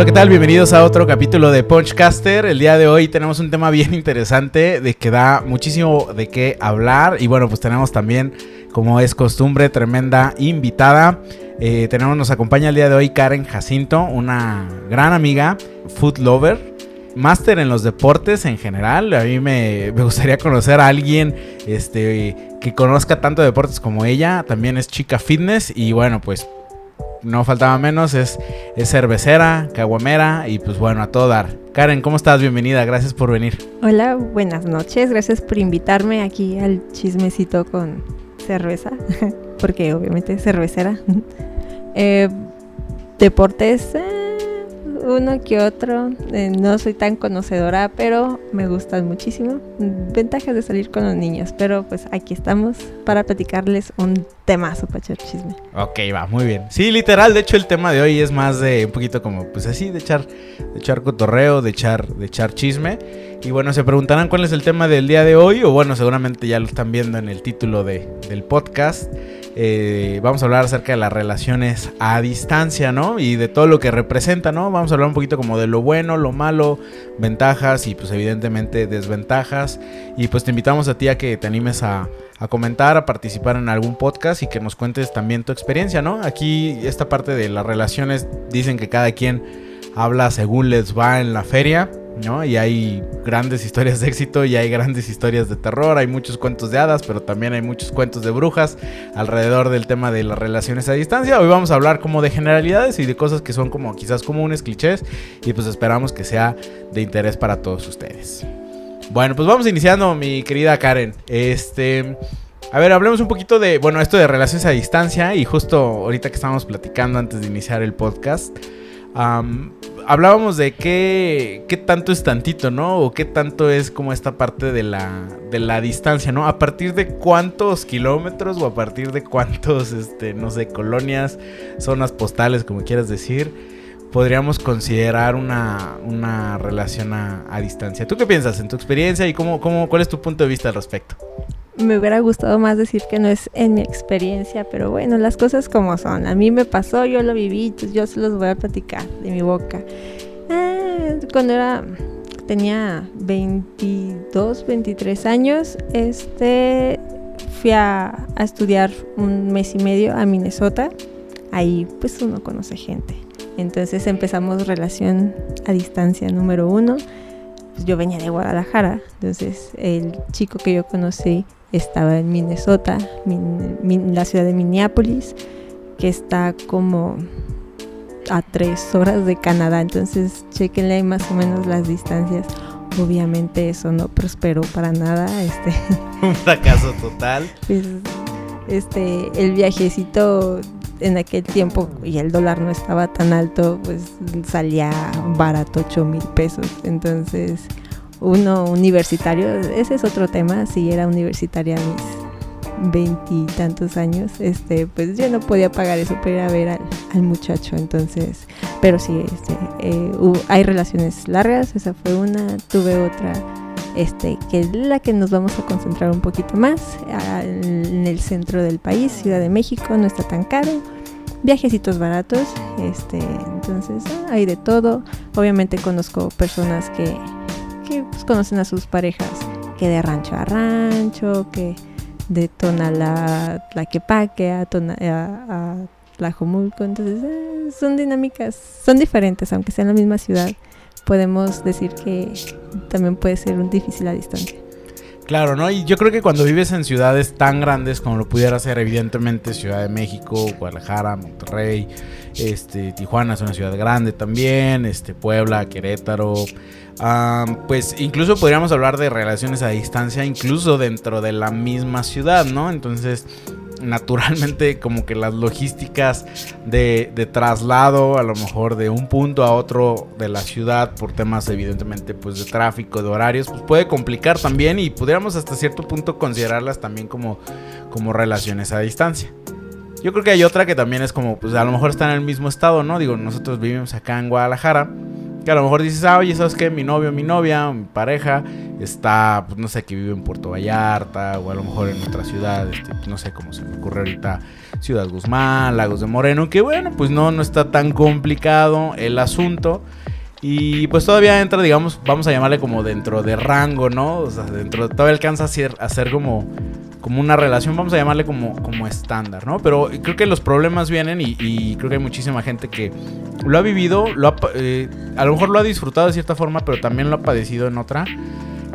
Hola, ¿qué tal? Bienvenidos a otro capítulo de Punchcaster. El día de hoy tenemos un tema bien interesante de que da muchísimo de qué hablar. Y bueno, pues tenemos también, como es costumbre, tremenda invitada. Eh, tenemos, nos acompaña el día de hoy Karen Jacinto, una gran amiga, food lover, máster en los deportes en general. A mí me, me, gustaría conocer a alguien este, que conozca tanto deportes como ella. También es chica fitness y bueno, pues no faltaba menos, es, es cervecera, caguamera y pues bueno, a todo dar. Karen, ¿cómo estás? Bienvenida, gracias por venir. Hola, buenas noches, gracias por invitarme aquí al chismecito con cerveza, porque obviamente cervecera. eh, deportes, eh, uno que otro, eh, no soy tan conocedora, pero me gustan muchísimo. Ventajas de salir con los niños, pero pues aquí estamos para platicarles un temazo para echar chisme. Ok, va, muy bien. Sí, literal, de hecho el tema de hoy es más de un poquito como, pues así, de echar, de echar cotorreo, de echar, de echar chisme. Y bueno, se preguntarán cuál es el tema del día de hoy, o bueno, seguramente ya lo están viendo en el título de, del podcast. Eh, vamos a hablar acerca de las relaciones a distancia, ¿no? Y de todo lo que representa, ¿no? Vamos a hablar un poquito como de lo bueno, lo malo, ventajas y pues evidentemente desventajas. Y pues te invitamos a ti a que te animes a, a comentar, a participar en algún podcast y que nos cuentes también tu experiencia, ¿no? Aquí esta parte de las relaciones dicen que cada quien habla según les va en la feria. ¿No? Y hay grandes historias de éxito y hay grandes historias de terror, hay muchos cuentos de hadas, pero también hay muchos cuentos de brujas alrededor del tema de las relaciones a distancia. Hoy vamos a hablar como de generalidades y de cosas que son como quizás comunes, clichés, y pues esperamos que sea de interés para todos ustedes. Bueno, pues vamos iniciando, mi querida Karen. Este... A ver, hablemos un poquito de, bueno, esto de relaciones a distancia y justo ahorita que estábamos platicando antes de iniciar el podcast, hablábamos de qué, qué tanto es tantito, ¿no? O qué tanto es como esta parte de la, de la distancia, ¿no? A partir de cuántos kilómetros o a partir de cuántos, este, no sé, colonias, zonas postales, como quieras decir, podríamos considerar una, una relación a, a, distancia. ¿Tú qué piensas en tu experiencia y cómo, cómo, cuál es tu punto de vista al respecto? Me hubiera gustado más decir que no es en mi experiencia, pero bueno, las cosas como son. A mí me pasó, yo lo viví, entonces yo se los voy a platicar de mi boca. Ah, cuando era tenía 22, 23 años, este fui a, a estudiar un mes y medio a Minnesota. Ahí pues uno conoce gente. Entonces empezamos relación a distancia número uno. Pues yo venía de Guadalajara, entonces el chico que yo conocí estaba en Minnesota, min, min, la ciudad de Minneapolis, que está como a tres horas de Canadá. Entonces, chequenle ahí más o menos las distancias. Obviamente eso no prosperó para nada. Este, Un fracaso total. Pues, este, el viajecito en aquel tiempo y el dólar no estaba tan alto, pues salía barato 8 mil pesos. Entonces, uno universitario, ese es otro tema, si era universitaria a mis veintitantos años, este, pues yo no podía pagar eso para ir ver al, muchacho, entonces, pero sí, este, eh, hay relaciones largas, esa fue una, tuve otra, este, que es la que nos vamos a concentrar un poquito más, en el centro del país, Ciudad de México, no está tan caro, viajecitos baratos, este, entonces hay de todo, obviamente conozco personas que que pues, conocen a sus parejas, que de rancho a rancho, que de Tonalá, Tlaquepaque a, Tona, a, a Tlajomulco, entonces eh, son dinámicas, son diferentes, aunque sea en la misma ciudad, podemos decir que también puede ser un difícil a distancia. Claro, ¿no? Y yo creo que cuando vives en ciudades tan grandes como lo pudiera ser evidentemente Ciudad de México, Guadalajara, Monterrey, este, Tijuana es una ciudad grande también, este, Puebla, Querétaro, um, pues incluso podríamos hablar de relaciones a distancia incluso dentro de la misma ciudad, ¿no? Entonces naturalmente como que las logísticas de, de, traslado a lo mejor de un punto a otro de la ciudad por temas evidentemente pues de tráfico, de horarios, pues puede complicar también y pudiéramos hasta cierto punto considerarlas también como, como relaciones a distancia. Yo creo que hay otra que también es como, pues a lo mejor está en el mismo estado, ¿no? Digo, nosotros vivimos acá en Guadalajara Que a lo mejor dices, ah, oye, ¿sabes qué? Mi novio, mi novia, mi pareja está, pues no sé, que vive en Puerto Vallarta o a lo mejor en otra ciudad, este, no sé cómo se me ocurre ahorita, Ciudad Guzmán, Lagos de Moreno, que bueno, pues no, no está tan complicado el asunto. Y pues todavía entra, digamos, vamos a llamarle como dentro de rango, ¿no? O sea, dentro, todavía alcanza a ser, a ser como, como una relación, vamos a llamarle como, como estándar, ¿no? Pero creo que los problemas vienen y, creo que hay muchísima gente que lo ha vivido, lo eh, a lo mejor lo ha disfrutado de cierta forma, pero también lo ha padecido en otra.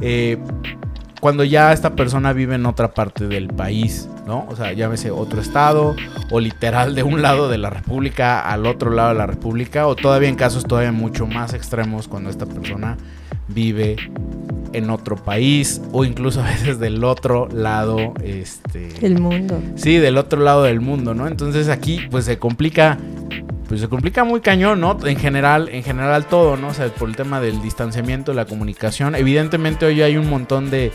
Eh, cuando ya esta persona vive en otra parte del país, ¿no? O sea, llámese otro estado o literal de un lado de la República al otro lado de la República o todavía en casos todavía mucho más extremos cuando esta persona vive en otro país o incluso a veces del otro lado este el mundo. Sí, del otro lado del mundo, ¿no? Entonces aquí pues se complica pues se complica muy cañón, ¿no? En general, en general todo, ¿no? O sea, por el tema del distanciamiento, la comunicación. Evidentemente hoy hay un montón de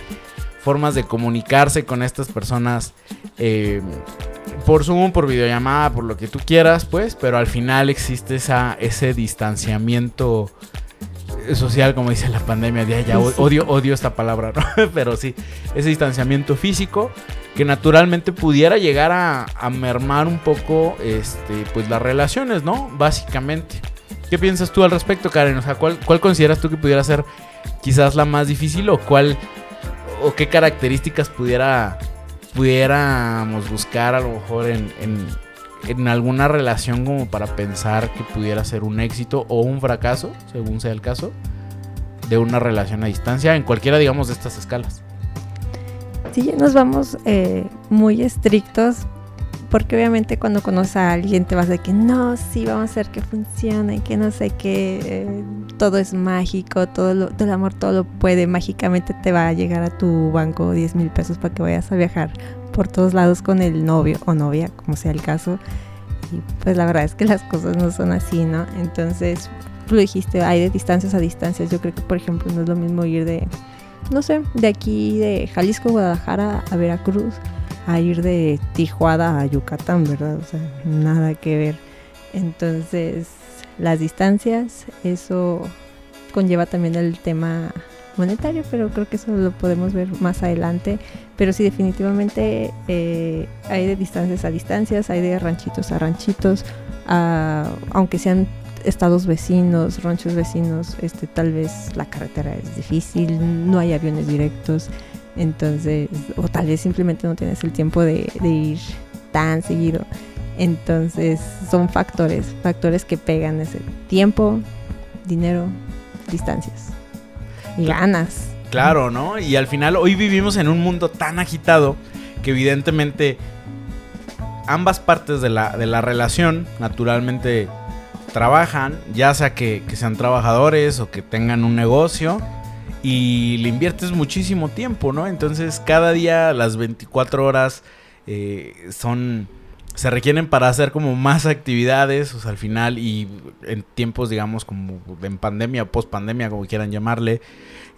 formas de comunicarse con estas personas eh, por Zoom, por videollamada, por lo que tú quieras, pues, pero al final existe esa, ese distanciamiento social, como dice la pandemia, ya, ya odio, odio esta palabra, ¿no? pero sí, ese distanciamiento físico que naturalmente pudiera llegar a, mermar un poco este, pues las relaciones, ¿no? Básicamente. ¿Qué piensas tú al respecto, Karen? O sea, ¿cuál, cuál consideras tú que pudiera ser quizás la más difícil o cuál o qué características pudiera pudiéramos buscar a lo mejor en, en, en, alguna relación como para pensar que pudiera ser un éxito o un fracaso, según sea el caso, de una relación a distancia en cualquiera, digamos, de estas escalas. Si ya nos vamos eh, muy estrictos, porque obviamente cuando conoces a alguien te vas de que no, sí, vamos a hacer que funcione, que no sé qué, eh, todo es mágico, todo, lo, el amor todo lo puede, mágicamente te va a llegar a tu banco 10 mil pesos para que vayas a viajar por todos lados con el novio o novia, como sea el caso. Y pues la verdad es que las cosas no son así, ¿no? Entonces, tú dijiste, hay de distancias a distancias. Yo creo que, por ejemplo, no es lo mismo ir de no sé, de aquí de Jalisco, Guadalajara a Veracruz, a ir de Tijuana a Yucatán, ¿verdad? O sea, nada que ver. Entonces, las distancias, eso conlleva también el tema monetario, pero creo que eso lo podemos ver más adelante. Pero sí, definitivamente eh, hay de distancias a distancias, hay de ranchitos a ranchitos, aunque sean estados vecinos, ranchos vecinos, este, tal vez la carretera es difícil, no hay aviones directos, entonces, o tal vez simplemente no tienes el tiempo de, ir tan seguido. Entonces, son factores, factores que pegan ese tiempo, dinero, distancias y ganas. Claro, ¿no? Y al final hoy vivimos en un mundo tan agitado que evidentemente ambas partes de la, de la relación, naturalmente trabajan, ya sea que, sean trabajadores o que tengan un negocio, y le inviertes muchísimo tiempo, ¿no? Entonces cada día las 24 horas eh, son se requieren para hacer como más actividades, o sea, al final y en tiempos, digamos, como en pandemia post pandemia, como quieran llamarle,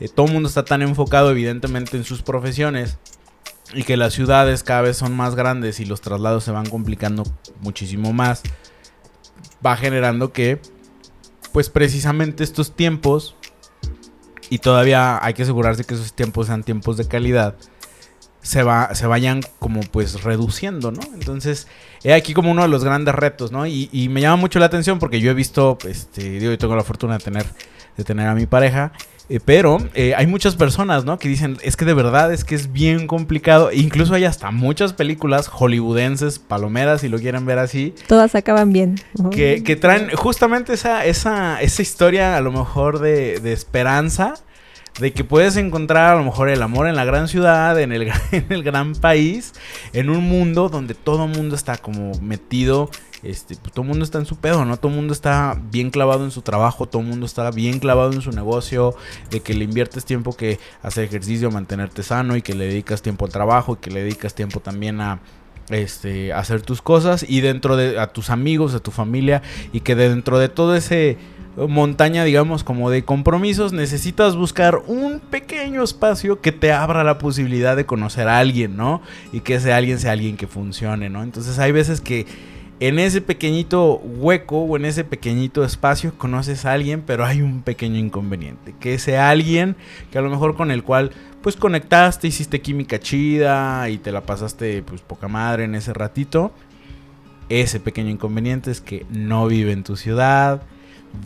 eh, todo el mundo está tan enfocado evidentemente en sus profesiones y que las ciudades cada vez son más grandes y los traslados se van complicando muchísimo más va generando que, pues precisamente estos tiempos, y todavía hay que asegurarse que esos tiempos sean tiempos de calidad, se, va, se vayan como pues reduciendo, ¿no? Entonces, he aquí como uno de los grandes retos, ¿no? Y, me llama mucho la atención porque yo he visto, este, digo, yo tengo la fortuna de tener, de tener a mi pareja eh, pero eh, hay muchas personas, ¿no? Que dicen, es que de verdad es que es bien complicado. Incluso hay hasta muchas películas hollywoodenses, palomeras, si lo quieren ver así. Todas acaban bien. Que, que traen justamente esa, esa, esa historia a lo mejor de, de esperanza de que puedes encontrar a lo mejor el amor en la gran ciudad, en el, en el gran país, en un mundo donde todo el mundo está como metido este, pues, todo el mundo está en su pedo, ¿no? Todo el mundo está bien clavado en su trabajo, todo el mundo está bien clavado en su negocio, de que le inviertes tiempo que hacer ejercicio, mantenerte sano y que le dedicas tiempo al trabajo y que le dedicas tiempo también a este hacer tus cosas y dentro de a tus amigos, a tu familia y que dentro de todo ese montaña, digamos, como de compromisos, necesitas buscar un pequeño espacio que te abra la posibilidad de conocer a alguien, ¿no? Y que ese alguien sea alguien que funcione, ¿no? Entonces hay veces que en ese pequeñito hueco o en ese pequeñito espacio conoces a alguien, pero hay un pequeño inconveniente. Que ese alguien que a lo mejor con el cual pues conectaste, hiciste química chida y te la pasaste pues poca madre en ese ratito. Ese pequeño inconveniente es que no vive en tu ciudad,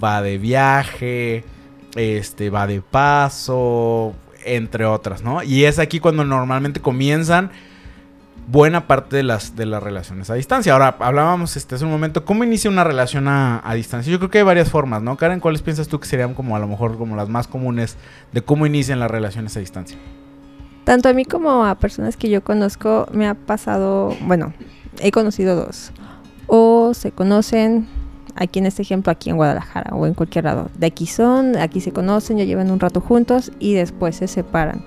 va de viaje, este va de paso, entre otras, ¿no? Y es aquí cuando normalmente comienzan buena parte de las, de las relaciones a distancia. Ahora, hablábamos este, hace un momento, ¿cómo inicia una relación a, distancia? Yo creo que hay varias formas, ¿no? Karen, ¿cuáles piensas tú que serían como a lo mejor como las más comunes de cómo inician las relaciones a distancia? Tanto a mí como a personas que yo conozco me ha pasado, bueno, he conocido dos. O se conocen, aquí en este ejemplo, aquí en Guadalajara o en cualquier lado. De aquí son, aquí se conocen, ya llevan un rato juntos y después se separan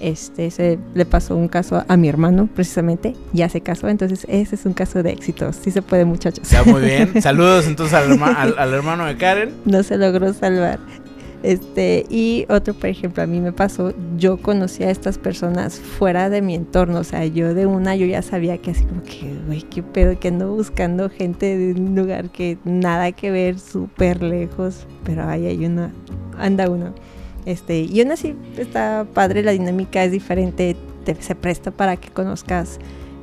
este, se le pasó un caso a, mi hermano, precisamente, ya se casó, entonces ese es un caso de éxito. Sí se puede, muchachos. Ya, muy bien. Saludos entonces al, hermano de Karen. No se logró salvar. Este, y otro, por ejemplo, a mí me pasó, yo conocí a estas personas fuera de mi entorno, o sea, yo de una yo ya sabía que así como que, güey, qué pedo, que ando buscando gente de un lugar que nada que ver, súper lejos, pero ahí hay una, anda uno. Este, y aún así está padre, la dinámica es diferente, se presta para que conozcas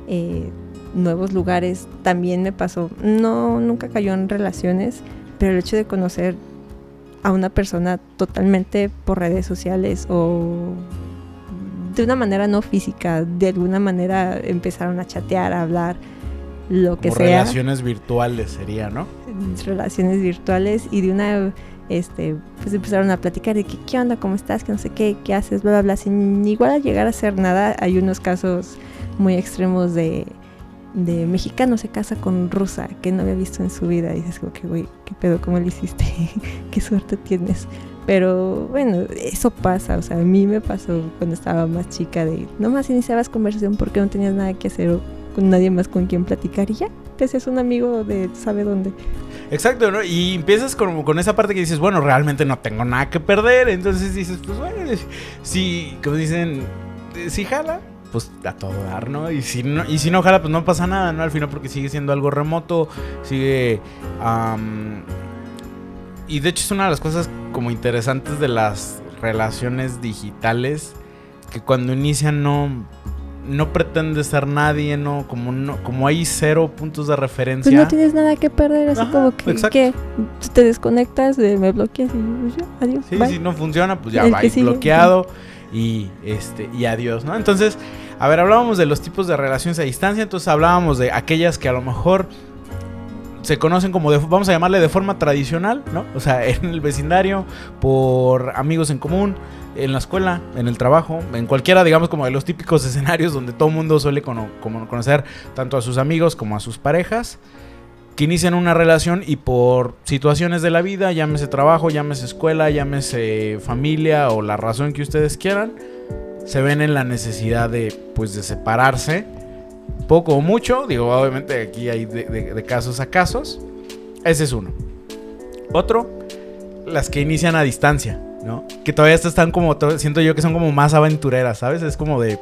eh, nuevos lugares. También me pasó, no, nunca cayó en relaciones, pero el hecho de conocer a una persona totalmente por redes sociales o de una manera no física, de alguna manera empezaron a chatear, a hablar, lo que sea. Relaciones virtuales sería, ¿no? Relaciones virtuales y de una este, pues empezaron a platicar de que, qué onda, cómo estás, que no sé qué, qué haces, bla, bla, bla, sin igual a llegar a hacer nada. Hay unos casos muy extremos de, de mexicano se casa con rusa que no había visto en su vida. Y dices, güey, qué pedo, cómo lo hiciste, qué suerte tienes. Pero bueno, eso pasa, o sea, a mí me pasó cuando estaba más chica de, nomás iniciabas conversación porque no tenías nada que hacer o con nadie más con quien platicar y ya, te haces un amigo de sabe dónde. Exacto, ¿no? Y empiezas con, con esa parte que dices, bueno, realmente no tengo nada que perder. Entonces dices, pues bueno, si, como dicen, si jala, pues a todo dar, ¿no? Y si no, y si no jala, pues no pasa nada, ¿no? Al final porque sigue siendo algo remoto, sigue... y de hecho es una de las cosas como interesantes de las relaciones digitales, que cuando inician no no pretende ser nadie, no, como no, como hay cero puntos de referencia. Pues no tienes nada que perder, así como que, que, te desconectas, me bloqueas y ya, adiós. Sí, si no funciona, pues ya va bloqueado y este y adiós, ¿no? Entonces, a ver, hablábamos de los tipos de relaciones a distancia, entonces hablábamos de aquellas que a lo mejor se conocen como, de, vamos a llamarle de forma tradicional, ¿no? O sea, en el vecindario, por amigos en común, en la escuela, en el trabajo, en cualquiera, digamos, como de los típicos escenarios donde todo mundo suele conocer tanto a sus amigos como a sus parejas, que inician una relación y por situaciones de la vida, llámese trabajo, llámese escuela, llámese familia o la razón que ustedes quieran, se ven en la necesidad de, pues, de separarse, poco o mucho, digo, obviamente aquí hay de casos a casos, ese es uno. Otro, las que inician a distancia. ¿no? Que todavía están como, siento yo que son como más aventureras, ¿sabes? Es como de...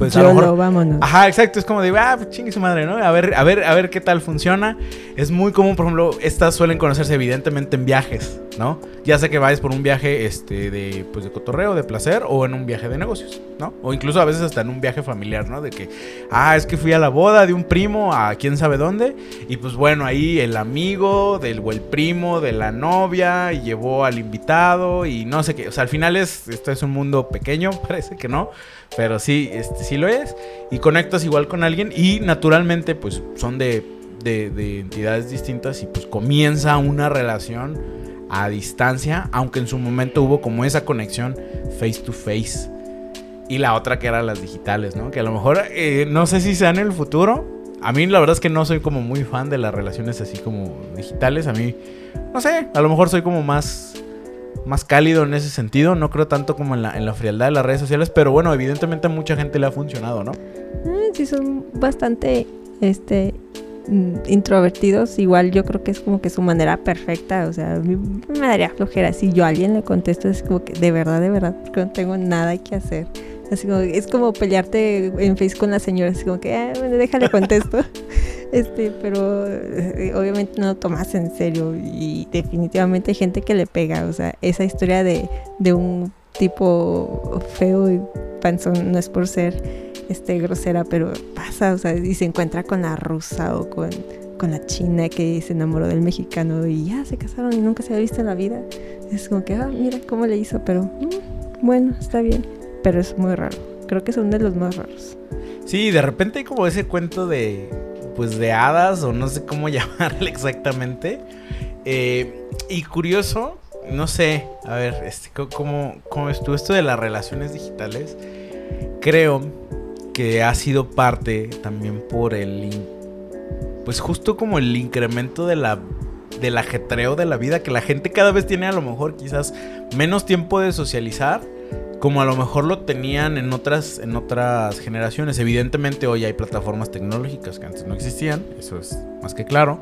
Pues a lo mejor, vámonos. Ajá, exacto, es como de, ah, pues chingue su madre, ¿no? A ver, a ver, a ver qué tal funciona. Es muy común, por ejemplo, estas suelen conocerse evidentemente en viajes, ¿no? Ya sea que vayas por un viaje este de pues de cotorreo, de placer o en un viaje de negocios, ¿no? O incluso a veces hasta en un viaje familiar, ¿no? De que ah, es que fui a la boda de un primo a quién sabe dónde y pues bueno, ahí el amigo del o el primo de la novia y llevó al invitado y no sé qué, o sea, al final es esto es un mundo pequeño, parece que no, pero sí este sí lo es y conectas igual con alguien y naturalmente pues son de de, de entidades distintas y pues comienza una relación a distancia, aunque en su momento hubo como esa conexión face to face. Y la otra que eran las digitales, ¿no? Que a lo mejor, eh, no sé si sea en el futuro. A mí la verdad es que no soy como muy fan de las relaciones así como digitales. A mí, no sé, a lo mejor soy como más, más cálido en ese sentido. No creo tanto como en la, en la frialdad de las redes sociales. Pero bueno, evidentemente a mucha gente le ha funcionado, ¿no? Mm, sí, son bastante este, introvertidos, igual yo creo que es como que su manera perfecta, o sea, a mí me daría flojera si yo a alguien le contesto, es como que de verdad, de verdad, porque no tengo nada que hacer. Así como, es como pelearte en Face con la señora, así como que, ah, déjale contesto. Este, pero eh, obviamente no lo tomas en serio y definitivamente hay gente que le pega, o sea, esa historia de, de un tipo feo y panzón no es por ser este grosera, pero pasa, o sea, y se encuentra con la rusa o con, con la china que se enamoró del mexicano y ya se casaron y nunca se había visto en la vida. Es como que, ah, mira cómo le hizo, pero mm, bueno, está bien, pero es muy raro. Creo que es uno de los más raros. Sí, de repente hay como ese cuento de, pues de hadas o no sé cómo llamarle exactamente. Eh, y curioso, no sé, a ver, este, ¿cómo, ¿cómo estuvo esto de las relaciones digitales? Creo que ha sido parte también por el, pues justo como el incremento de la del ajetreo de la vida, que la gente cada vez tiene a lo mejor quizás menos tiempo de socializar, como a lo mejor lo tenían en otras, en otras generaciones. Evidentemente hoy hay plataformas tecnológicas que antes no existían, eso es más que claro.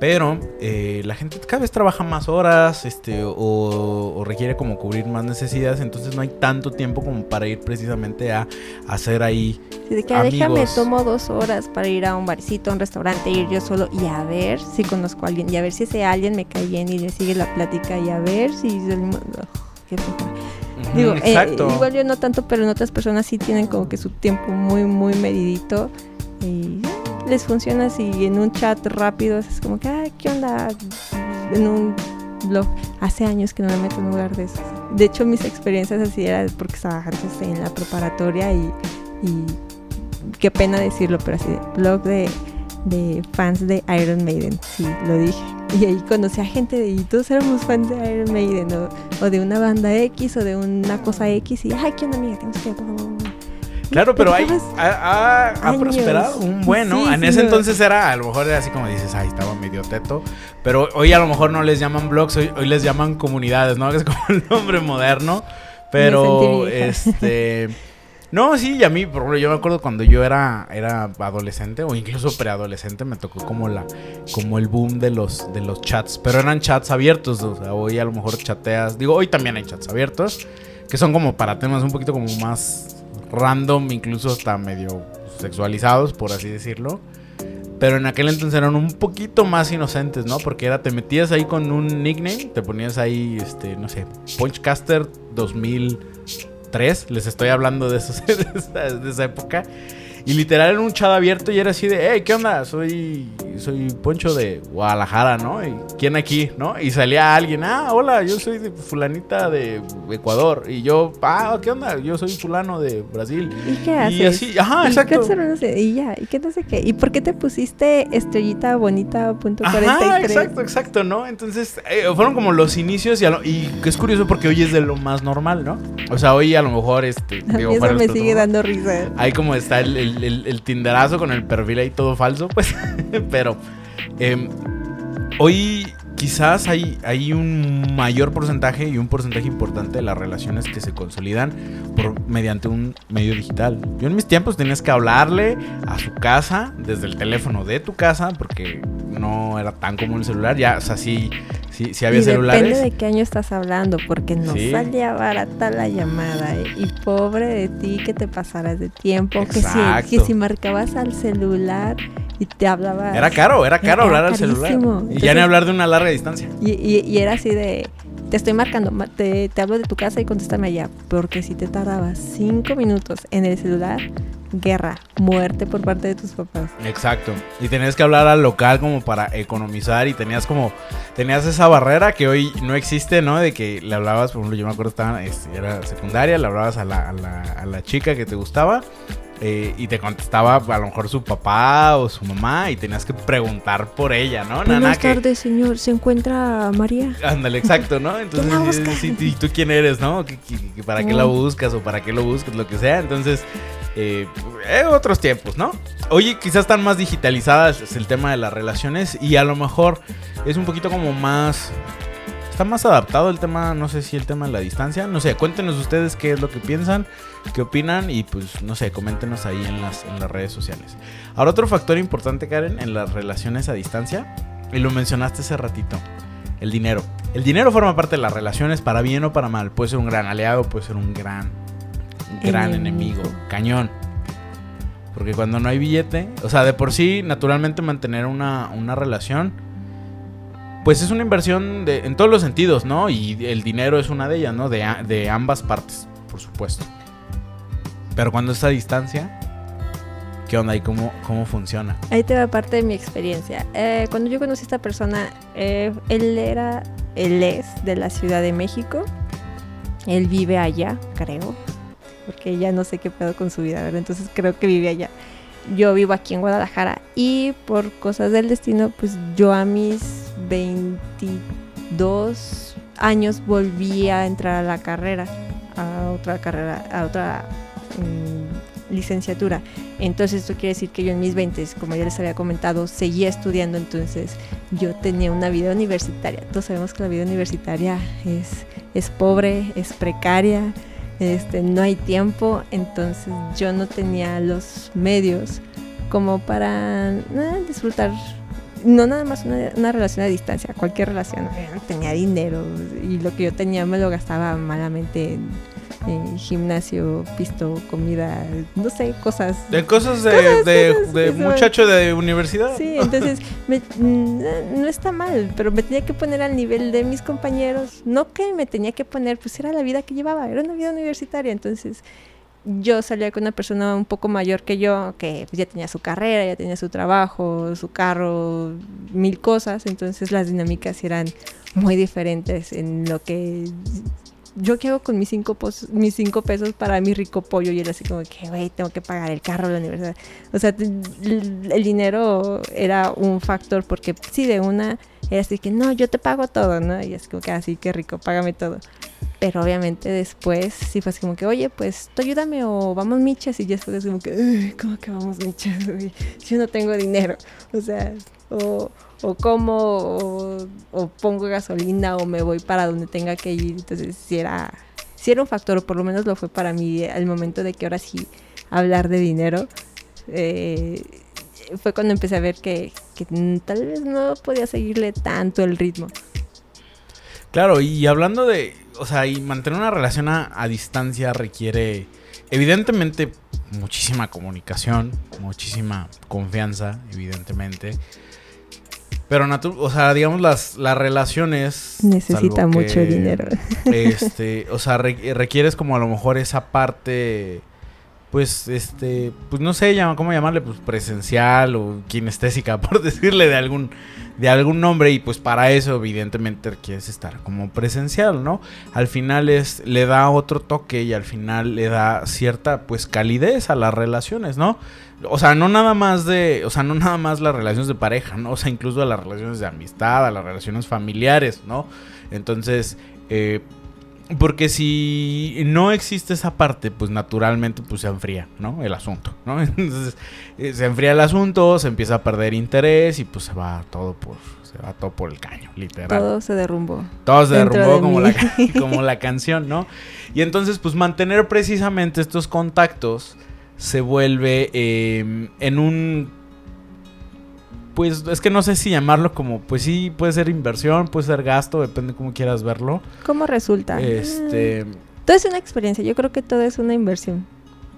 Pero eh, la gente cada vez trabaja más horas este, o, requiere como cubrir más necesidades, entonces no hay tanto tiempo como para ir precisamente a, hacer ahí. de que déjame, tomo dos horas para ir a un barcito, a un restaurante, ir yo solo y a ver si conozco a alguien y a ver si ese alguien me cae bien y le sigue la plática y a ver si... Digo, eh, igual yo no tanto, pero en otras personas sí tienen como que su tiempo muy, muy medidito y les funciona así en un chat rápido, es como que, ah, ¿qué onda? En un blog. Hace años que no me meto en un lugar de esos. De hecho, mis experiencias así era porque estaba antes en la preparatoria y, qué pena decirlo, pero así, blog de, fans de Iron Maiden, sí, lo dije. Y ahí conocí a gente de, y todos éramos fans de Iron Maiden, o, de una banda X, o de una cosa X, y, ay, ¿qué onda, amiga? Tienes que... Claro, pero hay, ha, prosperado un bueno. en ese entonces era, a lo mejor era así como dices, ay, estaba medio teto. Pero hoy a lo mejor no les llaman blogs, hoy, les llaman comunidades, ¿no? Es como el nombre moderno. Pero, este. No, sí, y a mí, por ejemplo, yo me acuerdo cuando yo era, era adolescente o incluso preadolescente, me tocó como la, como el boom de los, de los chats. Pero eran chats abiertos. O sea, hoy a lo mejor chateas. Digo, hoy también hay chats abiertos. Que son como para temas un poquito como más random, incluso hasta medio sexualizados, por así decirlo. Pero en aquel entonces eran un poquito más inocentes, ¿no? Porque era, te metías ahí con un nickname, te ponías ahí, este, no sé, Punchcaster 2003, les estoy hablando de, esos, de esa época. Y literal era un chat abierto y era así de, hey, ¿qué onda? Soy, soy Poncho de Guadalajara, ¿no? ¿Y quién aquí, no? Y salía alguien, ah, hola, yo soy de fulanita de Ecuador. Y yo, ah, ¿qué onda? Yo soy fulano de Brasil. ¿Y qué haces? Y así, ajá, exacto. y ya, ¿y qué no sé qué? ¿Y por qué te pusiste estrellita bonita punto Ajá, exacto, exacto, ¿no? Entonces, eh, fueron como los inicios y, y es curioso porque hoy es de lo más normal, ¿no? O sea, hoy a lo mejor, este... A digo, eso me sigue dando risa. Ahí como está el el, tinderazo con el perfil ahí todo falso, pues. Pero em, hoy quizás hay, hay un mayor porcentaje y un porcentaje importante de las relaciones que se consolidan por, mediante un medio digital. Yo en mis tiempos tenías que hablarle a su casa desde el teléfono de tu casa porque no era tan común el celular. Ya, o sea, sí, sí, sí había y celulares. Depende de qué año estás hablando porque no salía barata la llamada. ¿eh? Y pobre de ti que te pasaras de tiempo. Que si, que si marcabas al celular y te hablaba. Era caro, era caro hablar al celular. y ya ni hablar de una larga distancia. Y, y, era así de. Te estoy marcando, te, hablo de tu casa y contéstame allá. Porque si te tardabas cinco minutos en el celular, guerra, muerte por parte de tus papás. Exacto. Y tenías que hablar al local como para economizar y tenías como, tenías esa barrera que hoy no existe, ¿no? De que le hablabas, por ejemplo, yo me acuerdo, estaba, este, era secundaria, le hablabas a la, a la, a la chica que te gustaba eh, y te contestaba a lo mejor su papá o su mamá y tenías que preguntar por ella, ¿no? Buenas tardes, señor. ¿Se encuentra María? Ándale, exacto, ¿no? Entonces, ¿y tú quién eres, no? para qué la buscas o para qué lo buscas? Lo que sea. Entonces, eh, eh, otros tiempos, ¿no? Oye, quizás están más digitalizadas el tema de las relaciones y a lo mejor es un poquito como más está más adaptado el tema, no sé si el tema de la distancia, no sé, cuéntenos ustedes qué es lo que piensan, qué opinan y pues no sé, coméntenos ahí en las, en las redes sociales. Ahora otro factor importante, Karen, en las relaciones a distancia, y lo mencionaste hace ratito, el dinero. El dinero forma parte de las relaciones para bien o para mal, puede ser un gran aliado, puede ser un gran, gran enemigo, cañón. Porque cuando no hay billete, o sea, de por sí, naturalmente mantener una, una relación, pues es una inversión de, en todos los sentidos, ¿no? Y el dinero es una de ellas, ¿no? De, de ambas partes, por supuesto. Pero cuando está a distancia, ¿qué onda y cómo, cómo funciona? Ahí te va parte de mi experiencia. Eh, cuando yo conocí a esta persona, eh, él era, él es de la Ciudad de México. Él vive allá, creo. Porque ya no sé qué pedo con su vida, ¿verdad? Entonces creo que vive allá. Yo vivo aquí en Guadalajara y por cosas del destino, pues yo a mis 22 años volví a entrar a la carrera, a otra carrera, a otra mm, licenciatura. Entonces esto quiere decir que yo en mis 20, como ya les había comentado, seguía estudiando, entonces yo tenía una vida universitaria. Todos sabemos que la vida universitaria es, es pobre, es precaria, este, no hay tiempo, entonces yo no tenía los medios como para eh, disfrutar, no nada más una, una relación a distancia, cualquier relación, no tenía dinero y lo que yo tenía me lo gastaba malamente en, en gimnasio, pisto, comida, no sé, cosas De cosas de, Cosas, de, cosas, de eso. muchacho de universidad. Sí, entonces me- mm, no está mal, pero me tenía que poner al nivel de mis compañeros. No que me tenía que poner, pues era la vida que llevaba, era una vida universitaria. Entonces yo salía con una persona un poco mayor que yo, que pues, ya tenía su carrera, ya tenía su trabajo, su carro, mil cosas. Entonces las dinámicas eran muy diferentes en lo que yo qué hago con mis cinco, mis cinco pesos para mi rico pollo y era así como que, güey, tengo que pagar el carro, la universidad. O sea, el, dinero era un factor porque sí, de una era así que, no, yo te pago todo, ¿no? Y es como que así, qué rico, págame todo. Pero obviamente después sí fue así como que, oye, pues tú ayúdame o vamos michas. Y ya después es como que, "Uy, ¿cómo que vamos michas? Si yo no tengo dinero. O sea, o, o como, o, pongo gasolina o me voy para donde tenga que ir. Entonces sí era, sí era un factor, o por lo menos lo fue para mí al momento de que ahora sí hablar de dinero. eh, fue cuando empecé a ver que, tal vez no podía seguirle tanto el ritmo. Claro, y hablando de, o sea, y mantener una relación a, a distancia requiere, evidentemente, muchísima comunicación, muchísima confianza, evidentemente. Pero, o sea, digamos, las, las relaciones... Necesita mucho que, dinero. Este, o sea, re- requieres como a lo mejor esa parte, pues, este, pues no sé, cómo llamarle, pues presencial o kinestésica, por decirle de algún, de algún nombre. Y pues para eso, evidentemente, requieres estar como presencial, ¿no? Al final es, le da otro toque y al final le da cierta, pues, calidez a las relaciones, ¿no? O sea, no nada más de, o sea, no nada más las relaciones de pareja, ¿no? O sea, incluso a las relaciones de amistad, a las relaciones familiares, ¿no? Entonces, eh, porque si no existe esa parte, pues naturalmente pues se enfría, ¿no? El asunto, ¿no? Entonces eh, se enfría el asunto, se empieza a perder interés y pues se va todo por, se va todo por el caño, literal. Todo se derrumbó. Todo se derrumbó de como la, como la canción, ¿no? Y entonces, pues mantener precisamente estos contactos se vuelve eh, en un... Pues es que no sé si llamarlo como, pues sí, puede ser inversión, puede ser gasto, depende cómo quieras verlo. ¿Cómo resulta? Este... Ah, Todo es una experiencia. Yo creo que todo es una inversión.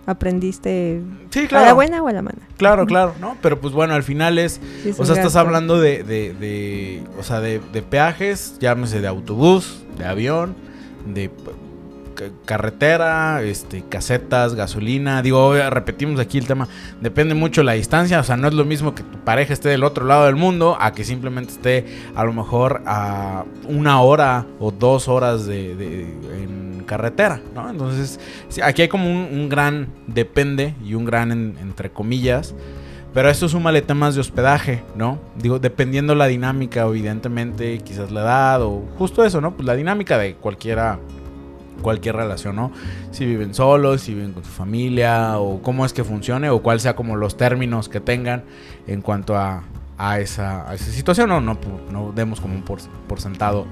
Aprendiste Sí, a la claro. buena o a la mala. Claro, claro, ¿no? Pero pues bueno, al final es... Sí, es O sea, estás hablando de, de, de- o sea, de, de peajes, llámese de autobús, de avión, de carretera, este, casetas, gasolina. Digo, repetimos aquí el tema, depende mucho la distancia, o sea, no es lo mismo que tu pareja esté del otro lado del mundo a que simplemente esté a lo mejor a una hora o dos horas de, en carretera, ¿no? Entonces, aquí hay como un, gran depende y un gran en- entre comillas. Pero esto súmale temas de hospedaje, ¿no? Digo, dependiendo la dinámica, evidentemente, quizás la edad o justo eso, ¿no? Pues la dinámica de cualquiera, cualquier relación, ¿no? Si viven solos, si viven con su familia, o cómo es que funcione, o cuál sea como los términos que tengan en cuanto a, a esa, a esa situación, no, no, no demos como un por, por sentado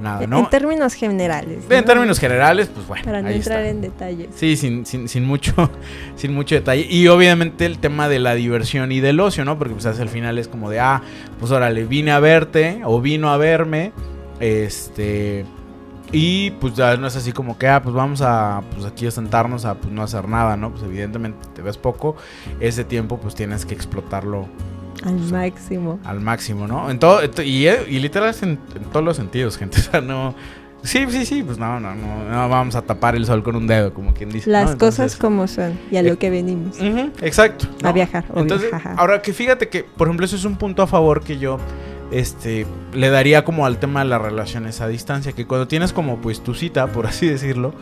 nada, ¿no? En términos generales. En ¿no? términos generales, pues bueno, Para no ahí entrar está. en detalles. Sí, sin, sin, sin mucho, sin mucho detalle. Y obviamente el tema de la diversión y del ocio, ¿no? Porque pues al final es como de, ah, pues órale, vine a verte o vino a verme. Este. Y pues ya no es así como que, ah, pues vamos a, pues aquí a sentarnos a pues no hacer nada, ¿no? Pues evidentemente te ves poco, ese tiempo pues tienes que explotarlo al máximo. Al máximo, ¿no? En todo, y, y literal en, en, todos los sentidos, gente. O sea, no. Sí, sí, sí, pues no, no, no, no vamos a tapar el sol con un dedo, como quien dice. Las cosas como son y a lo que venimos. exacto. A viajar. Entonces, ahora que fíjate que, por ejemplo, eso es un punto a favor que yo este le daría como al tema de las relaciones a distancia, que cuando tienes como pues tu cita, por así decirlo,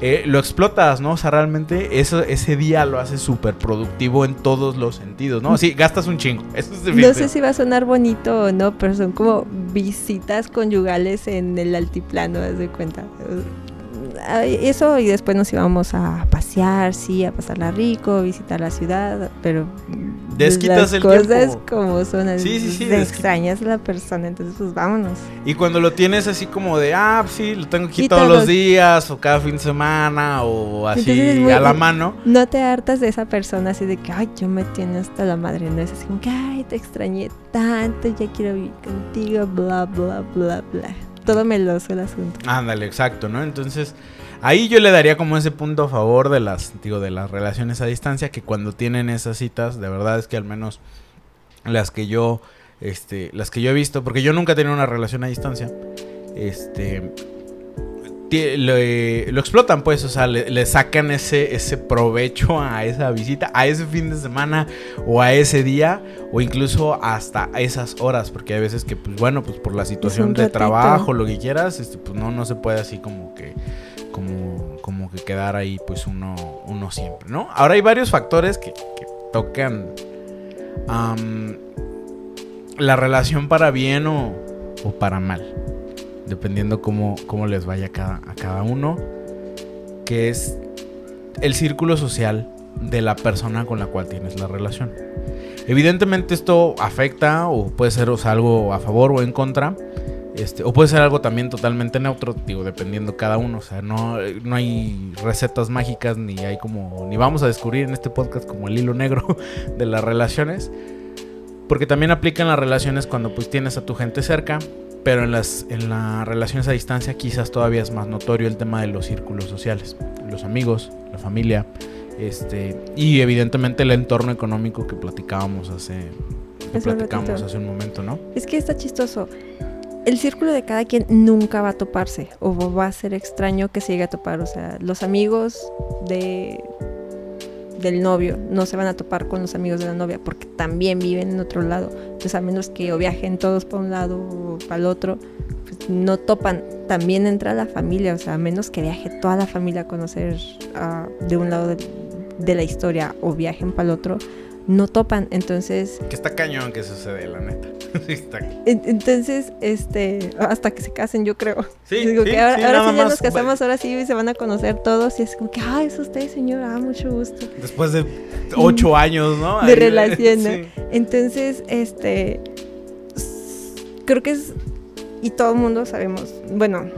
eh, lo explotas, ¿no? O sea, realmente eso, ese día lo haces súper productivo en todos los sentidos, ¿no? Sí, gastas un chingo. Eso es no sé si va a sonar bonito o no, pero son como visitas conyugales en el altiplano, haz de cuenta eso y después nos íbamos a pasear, sí, a pasarla rico, visitar la ciudad, pero desquitas las cosas como son, sí, sí, sí, extrañas a la persona, entonces pues vámonos. Y cuando lo tienes así como de, ah, pues sí, lo tengo aquí todos, los días o cada fin de semana o así a la mano. No te hartas de esa persona así de que, ay, yo me tiene hasta la madre, no es así como que, ay, te extrañé tanto, ya quiero vivir contigo, bla, bla, bla, bla todo meloso el asunto. Ándale, exacto, ¿no? Entonces, ahí yo le daría como ese punto a favor de las, digo, de las relaciones a distancia, que cuando tienen esas citas, de verdad es que al menos las que yo, este, las que yo he visto, porque yo nunca he tenido una relación a distancia, este, lo, explotan, pues, o sea, le, sacan ese, ese provecho a esa visita, a ese fin de semana o a ese día o incluso hasta esas horas, porque hay veces que, pues, bueno, pues por la situación de trabajo, lo que quieras, este, pues no, no se puede así como que, como, como que quedar ahí, pues, uno, uno siempre, ¿no? Ahora hay varios factores que, tocan la relación para bien o, o para mal dependiendo cómo, cómo les vaya a cada, a cada uno, que es el círculo social de la persona con la cual tienes la relación. Evidentemente esto afecta o puede ser algo a favor o en contra. Este, o puede ser algo también totalmente neutro, digo, dependiendo cada uno. O sea, no, no hay recetas mágicas, ni hay como. ni vamos a descubrir en este podcast como el hilo negro de las relaciones. Porque también aplican las relaciones cuando pues tienes a tu gente cerca, pero en las, en las relaciones a distancia quizás todavía es más notorio el tema de los círculos sociales, los amigos, la familia, este, y evidentemente el entorno económico que platicábamos hace, platicamos hace un momento, ¿no? Es que está chistoso. El círculo de cada quien nunca va a toparse o va a ser extraño que se llegue a topar. O sea, los amigos de del novio no se van a topar con los amigos de la novia porque también viven en otro lado. Entonces, a menos que viajen todos para un lado o para el otro, pues no topan. También entra la familia, o sea, a menos que viaje toda la familia a conocer uh, de un lado de, de, la historia o viajen para el otro, no topan. Entonces. Que está cañón que sucede, la neta. Entonces, este, hasta que se casen, yo creo. Sí, Digo que ahora, sí, ya nos casamos, ahora sí se van a conocer todos y es como que, ah, es usted, señor, ah, mucho gusto. Después de ocho años, ¿no? De relación, ¿no? Entonces, este, creo que es, y todo el mundo sabemos, bueno,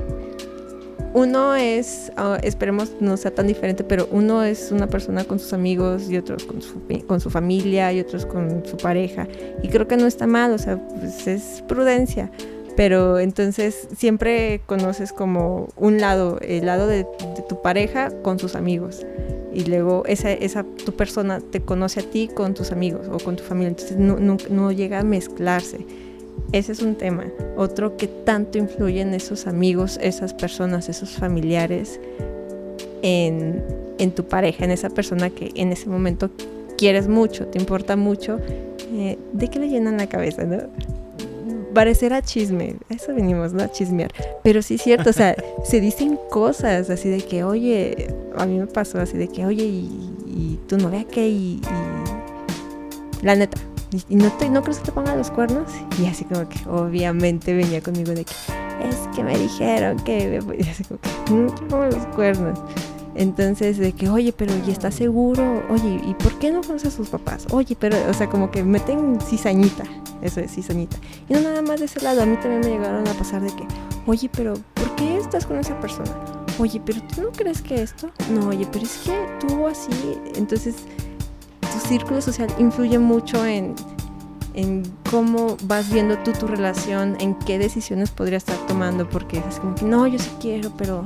uno es, ah, esperemos no sea tan diferente, pero uno es una persona con sus amigos y otros con su, con su familia y otros con su pareja. Y creo que no está mal, o sea, pues es prudencia. Pero entonces siempre conoces como un lado, el lado de, tu pareja con sus amigos. Y luego esa, esa, tu persona te conoce a ti con tus amigos o con tu familia. Entonces no, no, no llega a mezclarse. Ese es un tema. Otro que tanto influyen esos amigos, esas personas, esos familiares en, tu pareja, en esa persona que en ese momento quieres mucho, te importa mucho. Eh, ¿De qué le llenan la cabeza, no? Parecer a chisme, a eso venimos, ¿no? A chismear. Pero sí es cierto, o sea, se dicen cosas así de que, oye, a mí me pasó así de que, oye, y, tu novia qué, y, y la neta, ¿y no, te, no crees que te ponga los cuernos? Y así como que obviamente venía conmigo de que es que me dijeron que... Que no te pongo los cuernos. Entonces, de que, oye, pero ¿y estás seguro? Oye, ¿y por qué no conoces a sus papás? Oye, pero, o sea, como que meten cizañita. Eso es, cizañita. Y no nada más de ese lado. A mí también me llegaron a pasar de que, oye, pero ¿por qué estás con esa persona? Oye, pero ¿tú no crees que esto? No, oye, pero es que tú así. Entonces, círculo social influye mucho en en cómo vas viendo tú tu relación, en qué decisiones podrías estar tomando, porque es como que no, yo sí quiero, pero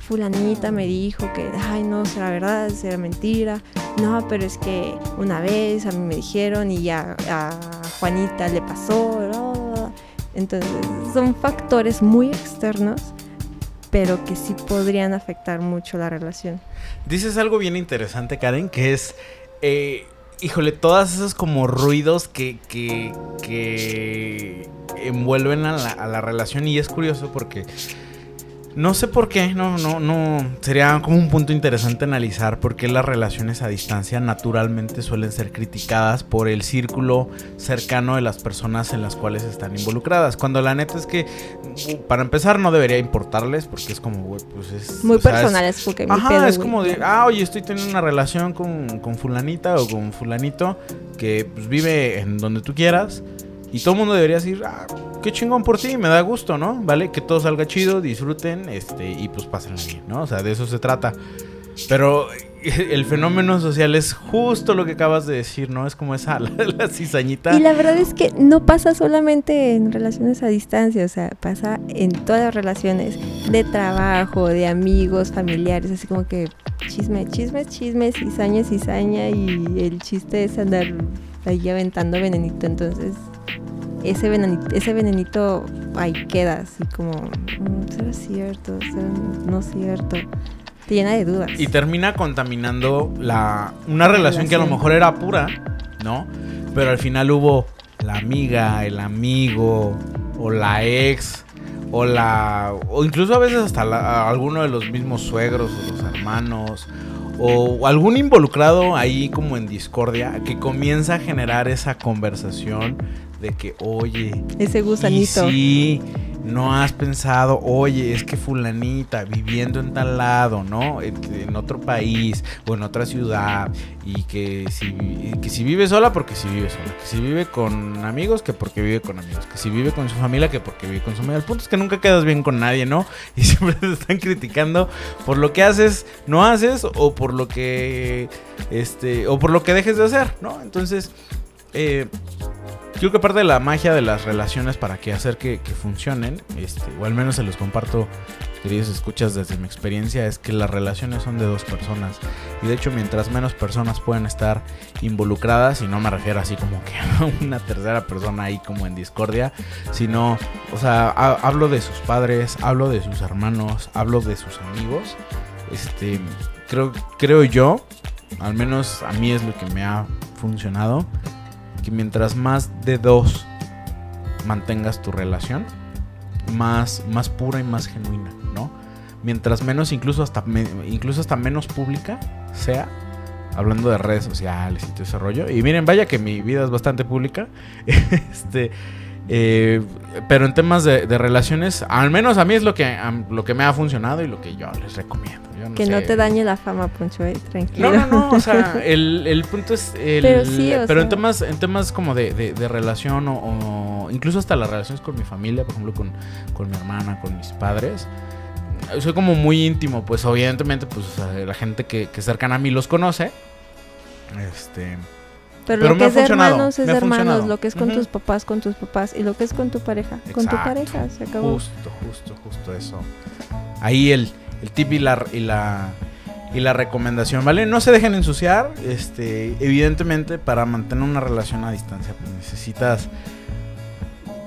fulanita me dijo que, ay, no, será verdad, será mentira. No, pero es que una vez a mí me dijeron y ya a Juanita le pasó. Entonces, son factores muy externos, pero que sí podrían afectar mucho la relación. Dices algo bien interesante, Karen, que es... Eh, híjole, todas esas como ruidos que, que, que envuelven a la relación. Y es curioso porque no sé por qué, no, no, no. Sería como un punto interesante analizar por qué las relaciones a distancia naturalmente suelen ser criticadas por el círculo cercano de las personas en las cuales están involucradas. Cuando la neta es que, para empezar, no debería importarles porque es como, güey, pues es. Muy personal, es, porque Ajá, es como de, ah, oye, estoy teniendo una relación con, con Fulanita o con Fulanito que pues, vive en donde tú quieras y todo el mundo debería decir, ah, qué chingón por ti, me da gusto, ¿no? ¿Vale? Que todo salga chido, disfruten, este, y pues pásenla bien, ¿no? O sea, de eso se trata. Pero el fenómeno social es justo lo que acabas de decir, ¿no? Es como esa, la, cizañita. Y la verdad es que no pasa solamente en relaciones a distancia, o sea, pasa en todas las relaciones de trabajo, de amigos, familiares, así como que chisme, chisme, chisme, cizaña, cizaña, y el chiste es andar ahí aventando venenito, entonces ese venenito, ese venenito ahí queda, así como, mm, ¿será cierto? ¿Será no cierto? Te llena de dudas. Y termina contaminando la, una relación, que a lo mejor era pura, ¿no? Pero al final hubo la amiga, el amigo, o la ex, o la. o incluso a veces hasta alguno de los mismos suegros o los hermanos. O algún involucrado ahí como en discordia que comienza a generar esa conversación de que, oye, ese gusanito. sí, no has pensado, oye, es que fulanita viviendo en tal lado, ¿no? En, otro país o en otra ciudad y que si, que si vive sola porque si vive sola, que si vive con amigos que porque vive con amigos, que si vive con su familia que porque vive con su familia. El punto es que nunca quedas bien con nadie, ¿no? Y siempre te están criticando por lo que haces, no haces o por lo que este o por lo que dejes de hacer, ¿no? Entonces, eh, creo que parte de la magia de las relaciones para que hacer que, funcionen, este, o al menos se los comparto, queridos escuchas desde mi experiencia, es que las relaciones son de dos personas. Y de hecho, mientras menos personas pueden estar involucradas, y no me refiero así como que a una tercera persona ahí como en discordia, sino, o sea, hablo de sus padres, hablo de sus hermanos, hablo de sus amigos. Este, creo, creo yo, al menos a mí es lo que me ha funcionado que mientras más de dos mantengas tu relación, más, más pura y más genuina, ¿no? Mientras menos, incluso hasta, incluso hasta menos pública sea, hablando de redes sociales y todo ese rollo. Y miren, vaya que mi vida es bastante pública. este. Eh, pero en temas de, relaciones, al menos a mí es lo que, lo que me ha funcionado y lo que yo les recomiendo que no te dañe la fama, Poncho, eh, tranquilo. No, no, no, o sea, el, punto es... El, pero sí, Pero en temas, en temas como de, relación o, incluso hasta las relaciones con mi familia, por ejemplo, con, mi hermana, con mis padres, soy como muy íntimo, pues evidentemente, pues la gente que, que cercana a mí los conoce. Este... Pero, lo que es de hermanos es de hermanos, lo que es con tus papás, con tus papás, y lo que es con tu pareja, con tu pareja, se acabó. Justo, justo, justo eso. Ahí el, el tip y la, y la, y la recomendación, ¿vale? No se dejen ensuciar. Este, evidentemente, para mantener una relación a distancia, pues necesitas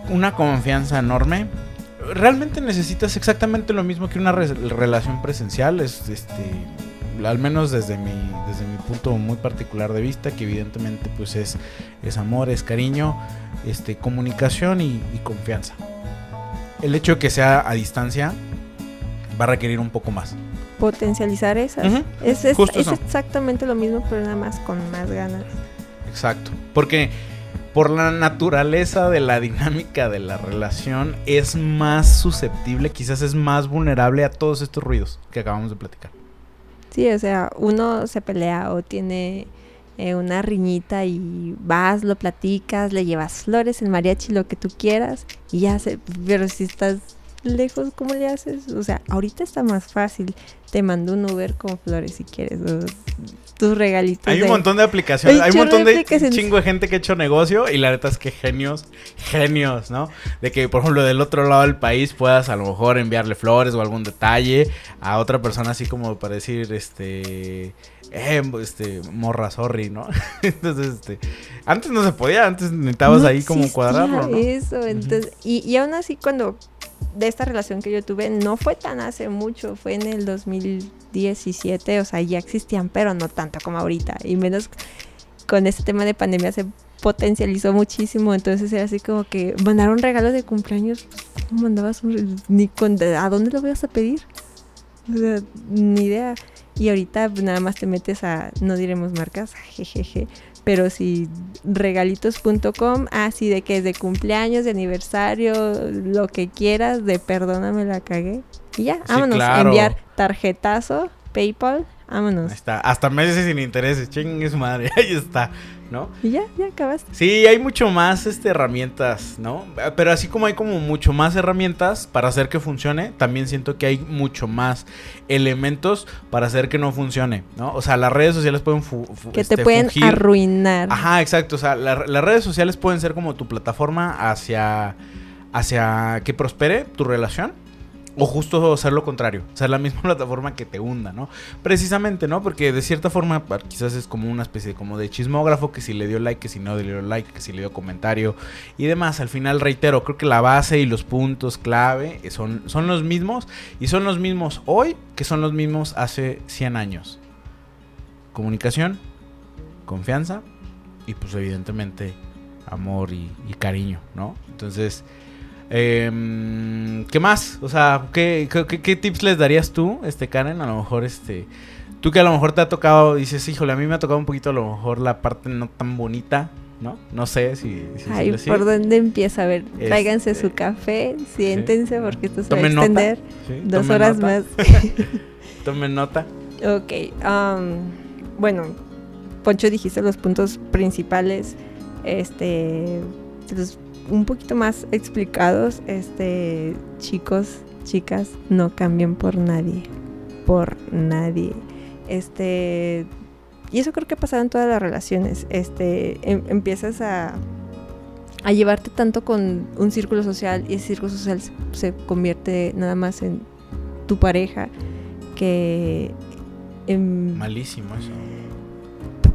una confianza enorme. Realmente necesitas exactamente lo mismo que una relación presencial. Es este. Al menos desde mi, desde mi punto muy particular de vista, que evidentemente pues es, es amor, es cariño, este, comunicación y, y confianza. El hecho de que sea a distancia va a requerir un poco más. Potencializar esas. Es, exactamente lo mismo, pero nada más con más ganas. Exacto. Porque por la naturaleza de la dinámica de la relación es más susceptible, quizás es más vulnerable a todos estos ruidos que acabamos de platicar. Sí, o sea, uno se pelea o tiene eh, una riñita y vas, lo platicas, le llevas flores, el mariachi, lo que tú quieras y ya se... Pero si estás lejos, ¿cómo le haces? O sea, ahorita está más fácil. Te mando un Uber con flores si quieres. tus regalitos. Hay un de- montón de aplicaciones, Hay hay un montón de chingo de gente que ha hecho negocio y la neta es que genios, genios, ¿no? De que, por ejemplo, del otro lado del país puedas a lo mejor enviarle flores o algún detalle a otra persona así como para decir, este, eh, este, morra, sorry, ¿no? Entonces, este, antes no se podía, antes necesitabas No ahí como cuadrarlo, ¿no? Eso, entonces, y, y aún así cuando de esta relación que yo tuve no fue tan hace mucho, fue en el 2017, o sea, ya existían, pero no tanto como ahorita, y menos con este tema de pandemia se potencializó muchísimo, entonces era así como que mandar un regalo de cumpleaños, pues, ¿cómo mandabas un ni con a dónde lo vas a pedir? O sea, ni idea. Y ahorita pues, nada más te metes a, no diremos marcas, jejeje, pero si regalitos.com, así de que es de cumpleaños, de aniversario, lo que quieras, de perdóname la cagué. Y ya, vámonos, claro. enviar tarjetazo, PayPal, vámonos. Ahí está, hasta meses sin intereses, chingue su madre, ahí está, ¿no? Y ya, ya acabaste. Sí, hay mucho más este, herramientas, ¿no? Pero así como hay como mucho más herramientas para hacer que funcione, también siento que hay mucho más elementos para hacer que no funcione, ¿no? O sea, las redes sociales pueden... Que este, te pueden fungir- arruinar. Ajá, exacto. O sea, la- las redes sociales pueden ser como tu plataforma hacia, hacia que prospere tu relación. O justo ser lo contrario, ser la misma plataforma que te hunda, ¿no? Precisamente, ¿no? Porque de cierta forma quizás es como una especie de, como de chismógrafo, que si le dio like, que si no le dio like, que si le dio comentario y demás. Al final, reitero, creo que la base y los puntos clave son, son los mismos y son los mismos hoy que son los mismos hace 100 años. Comunicación, confianza y pues evidentemente amor y cariño, ¿no? Entonces, em, ¿qué más? O sea, ¿qué, qué, qué- qué tips les darías tú, este Karen? A lo mejor, este, tú que a lo mejor te ha tocado, dices, híjole, a mí me ha tocado un poquito a lo mejor la parte no tan bonita, ¿no? No sé si... si Ay, ¿por dónde empieza? A ver, tráiganse Este, su café, siéntense porque esto se va a extender Sí, dos horas nota, más. Tomen nota. Ok, am, bueno, Poncho dijiste los puntos principales, este, los un poquito más explicados, este, chicos, chicas, no cambien por nadie, por nadie, este, y eso creo que ha pasado en todas las relaciones, este, em- empiezas a a llevarte tanto con un círculo social y ese círculo social se, se convierte nada más en tu pareja que em, Malísimo eso.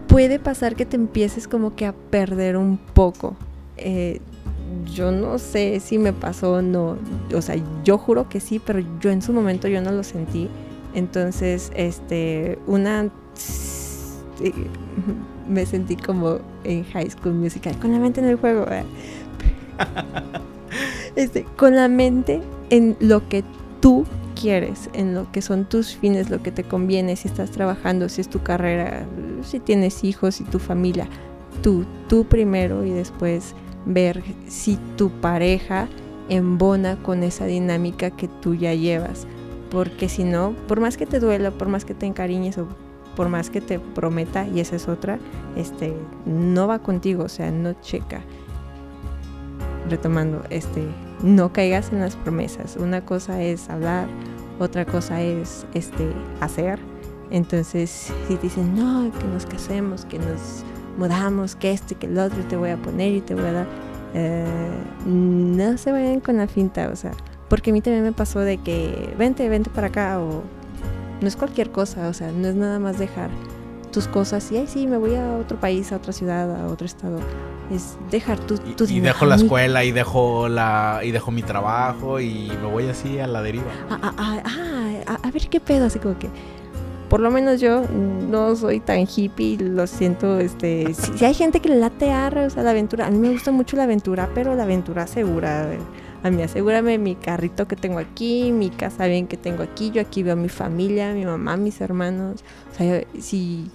puede pasar que te empieces como que a perder un poco. Eh, yo no sé si me pasó o no. O sea, yo juro que sí, pero yo en su momento yo no lo sentí. Entonces, este, una... me sentí como en High School Musical, con la mente en el juego. Este, con la mente en lo que tú quieres, en lo que son tus fines, lo que te conviene, si estás trabajando, si es tu carrera, si tienes hijos, si tu familia, tú, tú primero y después ver si tu pareja embona con esa dinámica que tú ya llevas. Porque si no, por más que te duela, por más que te encariñes o por más que te prometa, y esa es otra, este, no va contigo, o sea, no checa. Retomando, este, no caigas en las promesas. Una cosa es hablar, otra cosa es este hacer. Entonces, si te dicen, no, que nos casemos, que nos mudamos, que este, que el otro, te voy a poner y te voy a dar, eh, no se vayan con la finta, o sea, porque a mí también me pasó de que, vente, vente para acá, o no es cualquier cosa, o sea, no es nada más dejar tus cosas y, ay, sí, me voy a otro país, a otra ciudad, a otro estado. Es dejar tu, Y, tu y dejo la escuela y dejo la y dejo mi trabajo y me voy así a la deriva. Ah, ah, ah, ah, a ver qué pedo, así como que. Por lo menos yo no soy tan hippie, lo siento, este, si, si hay gente que le late arre, o sea, la aventura, a mí me gusta mucho la aventura, pero la aventura segura, a mí asegúrame mi carrito que tengo aquí, mi casa bien que tengo aquí, yo aquí veo a mi familia, mi mamá, mis hermanos, o sea, si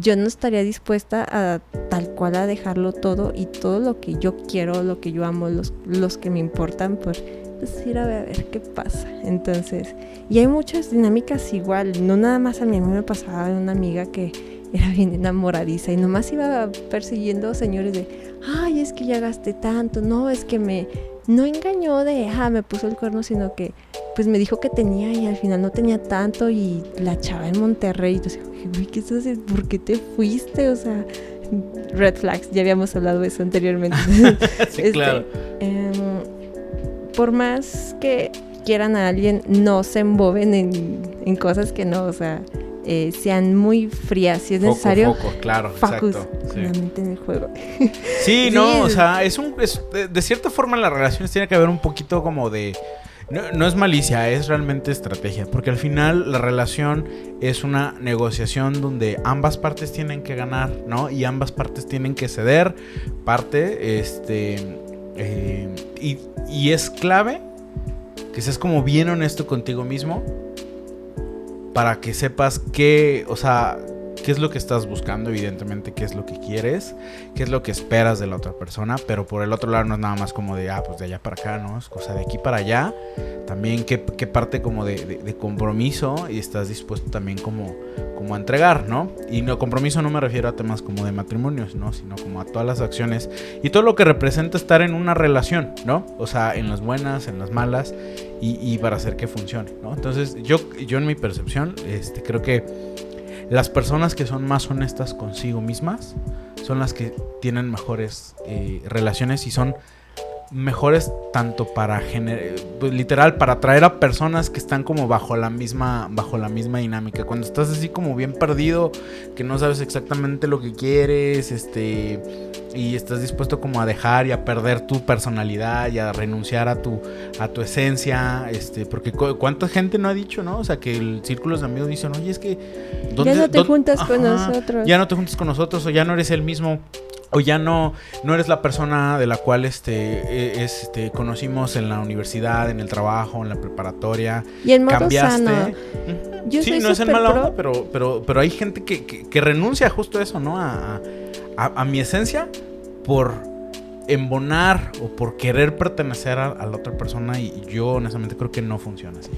yo no estaría dispuesta a tal cual a dejarlo todo y todo lo que yo quiero, lo que yo amo, los, los que me importan, por pues ir a ver, a ver qué pasa. Entonces, y hay muchas dinámicas igual, no nada más a mí, a mí me pasaba una amiga que era bien enamoradiza y nomás iba persiguiendo señores de, ay, es que ya gasté tanto, no, es que me, no engañó de, ah, me puso el cuerno, sino que pues me dijo que tenía y al final no tenía tanto y la chava en Monterrey. Entonces, güey, ¿qué estás haciendo? ¿Por qué te fuiste? O sea, red flags, ya habíamos hablado de eso anteriormente. sí, claro. Este, em, por más que quieran a alguien, no se emboben en, en cosas que no, o sea, eh, sean muy frías, si es necesario. Foco, claro, focus exacto. mente en el juego. Sí, no, o sea, es un. es- de, de cierta forma, en las relaciones tiene que haber un poquito como de. No, no es malicia, es realmente estrategia. Porque al final la relación es una negociación donde ambas partes tienen que ganar, ¿no? Y ambas partes tienen que ceder parte. Este. Eh, y, y es clave que seas como bien honesto contigo mismo. Para que sepas qué. O sea. Qué es lo que estás buscando, evidentemente, qué es lo que quieres, qué es lo que esperas de la otra persona, pero por el otro lado no es nada más como de, ah, pues de allá para acá, ¿no? Es cosa de aquí para allá. También qué, qué parte como de, de- de compromiso y estás dispuesto también como, como a entregar, ¿no? Y no compromiso no me refiero a temas como de matrimonios, ¿no? Sino como a todas las acciones y todo lo que representa estar en una relación, ¿no? O sea, en las buenas, en las malas y, y para hacer que funcione, ¿no? Entonces yo, yo en mi percepción, este, creo que las personas que son más honestas consigo mismas son las que tienen mejores eh, relaciones y son mejores tanto para generar literal para atraer a personas que están como bajo la misma bajo la misma dinámica. Cuando estás así como bien perdido que no sabes exactamente lo que quieres este y estás dispuesto como a dejar y a perder tu personalidad y a renunciar a tu a tu esencia este porque cu- cuánta gente no ha dicho no o sea que el círculo de amigos dicen oye es que Ya no te juntas con nosotros. ya no te juntas con nosotros o ya no eres el mismo o ya no no eres la persona de la cual este es, este conocimos en la universidad, en el trabajo, en la preparatoria, Y en modo cambiaste. sano. Yo sí, soy no es en mala onda, pero pero pero hay gente que, que, que renuncia justo a eso, ¿no? A, a, a mi esencia por embonar o por querer pertenecer a, a la otra persona y yo honestamente creo que no funciona así.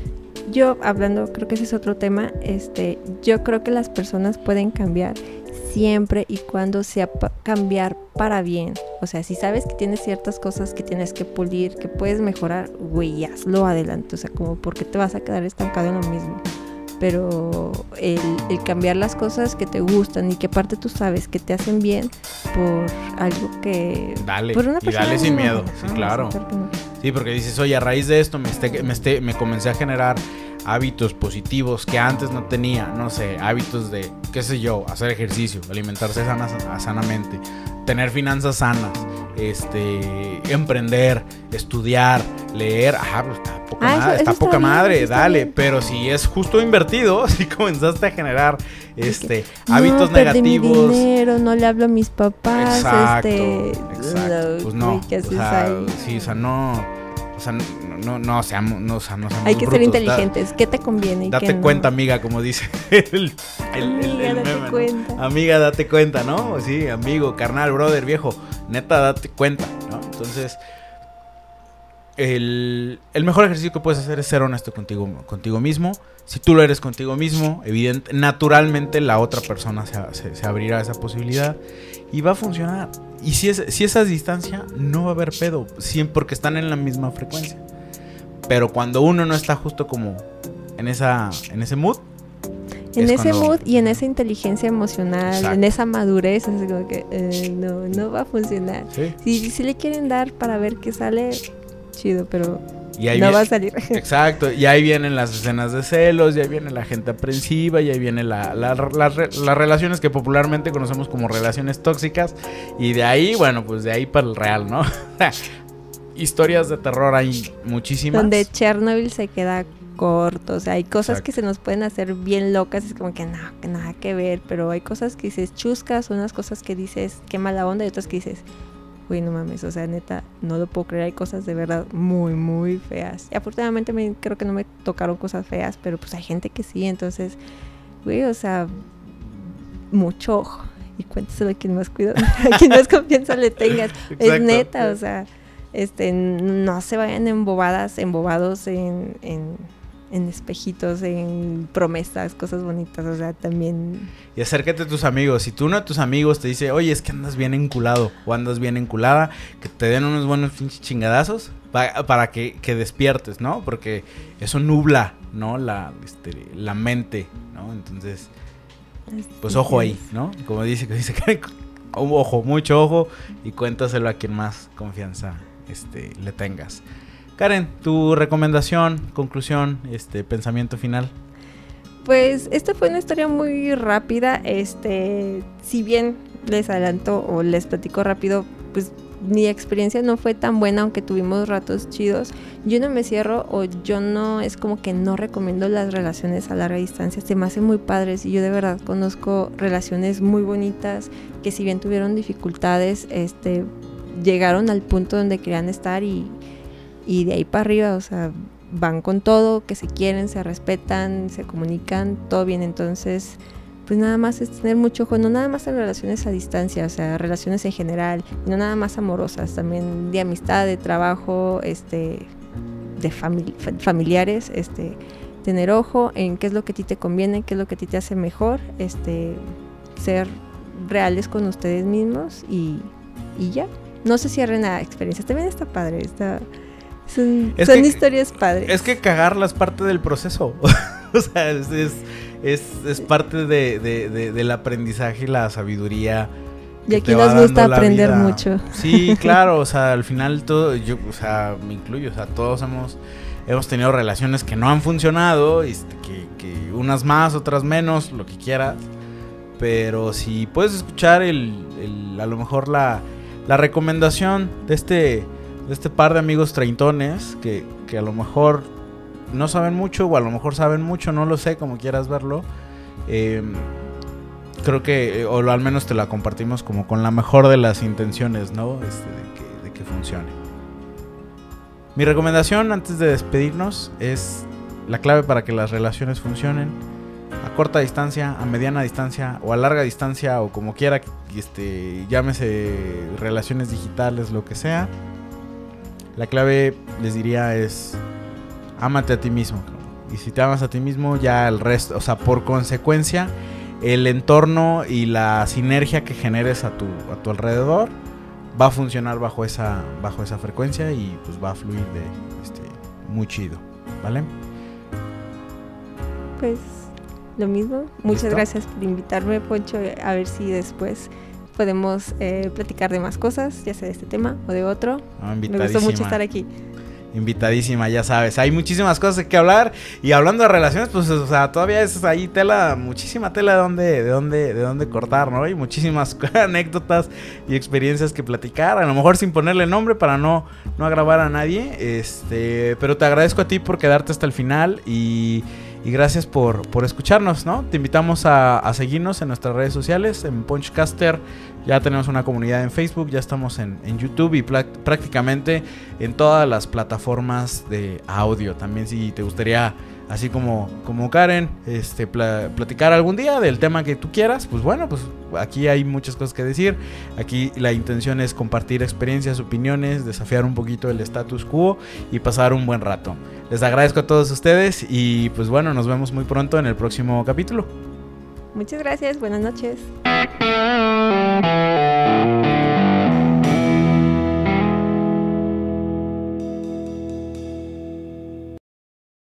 Yo hablando, creo que ese es otro tema, este, yo creo que las personas pueden cambiar siempre y cuando sea cambiar para bien. O sea, si sabes que tienes ciertas cosas que tienes que pulir, que puedes mejorar, güey, hazlo adelante. O sea, como porque te vas a quedar estancado en lo mismo. Pero el, el cambiar las cosas que te gustan y que aparte tú sabes que te hacen bien por algo que... Dale, por una y persona dale sin miedo, sí, Ajá, claro. Sí, porque dices, oye, a raíz de esto me, esté- me, esté- me comencé a generar hábitos positivos que antes no tenía. No sé, hábitos de, qué sé yo, hacer ejercicio, alimentarse sana- sanamente, tener finanzas sanas, este, emprender, estudiar, leer. Ajá, pues está poca Ah, madre, eso está está poca bien, madre, dale. bien. Pero si es justo invertido, si comenzaste a generar este, No, hábitos perdí mi negativos. dinero, no le hablo a mis papás, Exacto, este, exacto. Pues no, sí, o sea, no, o sea, no, no, no seamos, no, seamos Hay que ser da- inteligentes. ¿Qué te conviene? date no? cuenta, amiga, como dice el, Amiga, el date meme, ¿no? cuenta. Amiga, date cuenta, ¿no? Sí, amigo, carnal, brother, viejo, neta, date cuenta, ¿no? Entonces, el, el mejor ejercicio que puedes hacer es ser honesto contigo, contigo mismo. Si tú lo eres contigo mismo, evidente, naturalmente la otra persona se, se- se abrirá a esa posibilidad y va a funcionar. Y si es, si esa distancia, no va a haber pedo, porque están en la misma frecuencia. Pero cuando uno no está justo como en esa en ese mood, En es ese cuando- mood y en esa inteligencia emocional, Exacto. en esa madurez, es como que eh, no, no va a funcionar. ¿sí? Si, si le quieren dar para ver qué sale, chido, pero Y ahí no va a salir. Exacto, y ahí vienen las escenas de celos, y ahí viene la gente aprensiva, y ahí vienen la- la- las re- las relaciones que popularmente conocemos como relaciones tóxicas, y de ahí, bueno, pues de ahí para el real, ¿no? Historias de terror hay muchísimas. Donde Chernobyl se queda corto, o sea, hay cosas Exacto. que se nos pueden hacer bien locas, es como que no, que nada que ver, pero hay cosas que dices chuscas, unas cosas que dices qué mala onda y otras que dices, güey, no mames, o sea, neta, no lo puedo creer, hay cosas de verdad muy, muy feas. Y afortunadamente me, creo que no me tocaron cosas feas, pero pues hay gente que sí, entonces, güey, o sea, mucho ojo. Y cuéntaselo a quien más cuidado, a quien más confianza le tengas. Es neta, o sea, este, no se vayan embobadas, embobados en, en, en espejitos, en promesas, cosas bonitas, o sea, también... Y acércate a tus amigos. Si tú uno de tus amigos te dice, oye, es que andas bien enculado o andas bien enculada, que te den unos buenos chingadazos, para que, que, despiertes, ¿no? Porque eso nubla, ¿no? La, este, la mente, ¿no? Entonces, pues ojo ahí, ¿no? Como dice, dice un ojo, mucho ojo y cuéntaselo a quien más confianza este, le tengas. Karen, tu recomendación, conclusión, este pensamiento final. Pues esta fue una historia muy rápida. Este, si bien les adelanto o les platico rápido, pues mi experiencia no fue tan buena, aunque tuvimos ratos chidos. Yo no me cierro o yo no, es como que no recomiendo las relaciones a larga distancia. Se me hacen muy padres y yo de verdad conozco relaciones muy bonitas que si bien tuvieron dificultades, este, llegaron al punto donde querían estar y, y de ahí para arriba, o sea, van con todo, que se quieren, se respetan, se comunican, todo bien. Entonces, pues nada más es tener mucho ojo, no nada más en relaciones a distancia, o sea, relaciones en general, no nada más amorosas, también de amistad, de trabajo, este, de familiares, este, tener ojo en qué es lo que a ti te conviene, qué es lo que a ti te hace mejor, este, ser reales con ustedes mismos y, y ya. No se cierren a experiencias, también está padre, está son, historias padres. Es que cagarla es parte del proceso. o sea, es, es, parte de, del aprendizaje y la sabiduría. Y aquí nos gusta aprender mucho. Sí, claro, o sea, al final todo, yo, o sea, me incluyo, o sea, todos hemos, hemos tenido relaciones que no han funcionado, este, que, que unas más, otras menos, lo que quieras. Pero si puedes escuchar el, el a lo mejor la, la recomendación de este de este par de amigos treintones que, que a lo mejor no saben mucho o a lo mejor saben mucho, no lo sé, como quieras verlo. Em, creo que, o al menos te la compartimos como con la mejor de las intenciones, ¿no? Este, de, que, de que funcione. Mi recomendación antes de despedirnos es la clave para que las relaciones funcionen a corta distancia, a mediana distancia o a larga distancia o como quiera, este, llámese relaciones digitales, lo que sea la clave, les diría, es ámate a ti mismo. Y si te amas a ti mismo, ya el resto, o sea, por consecuencia, el entorno y la sinergia que generes a tu, a tu alrededor va a funcionar bajo esa, bajo esa frecuencia y pues va a fluir de este, muy chido, ¿vale? Pues lo mismo. Muchas gracias por invitarme, Poncho, a ver si después podemos eh, platicar de más cosas, ya sea de este tema o de otro. Me gustó mucho estar aquí. Invitadísima, ya sabes. Hay muchísimas cosas que hablar. Y hablando de relaciones, pues, o sea, todavía es ahí tela, muchísima tela de dónde, de dónde, de dónde cortar, ¿no? Y muchísimas anécdotas y experiencias que platicar. A lo mejor sin ponerle nombre para no, no agravar a nadie. Este, pero te agradezco a ti por quedarte hasta el final y y gracias por, por escucharnos, ¿no? Te invitamos a, seguirnos en nuestras redes sociales, en Punchcaster. Ya tenemos una comunidad en Facebook, ya estamos en, YouTube y prácticamente en todas las plataformas de audio. También si te gustaría así como, como Karen, este, platicar algún día del tema que tú quieras, pues bueno, pues aquí hay muchas cosas que decir. Aquí la intención es compartir experiencias, opiniones, desafiar un poquito el status quo y pasar un buen rato. Les agradezco a todos ustedes y pues bueno, nos vemos muy pronto en el próximo capítulo. Muchas gracias, buenas noches.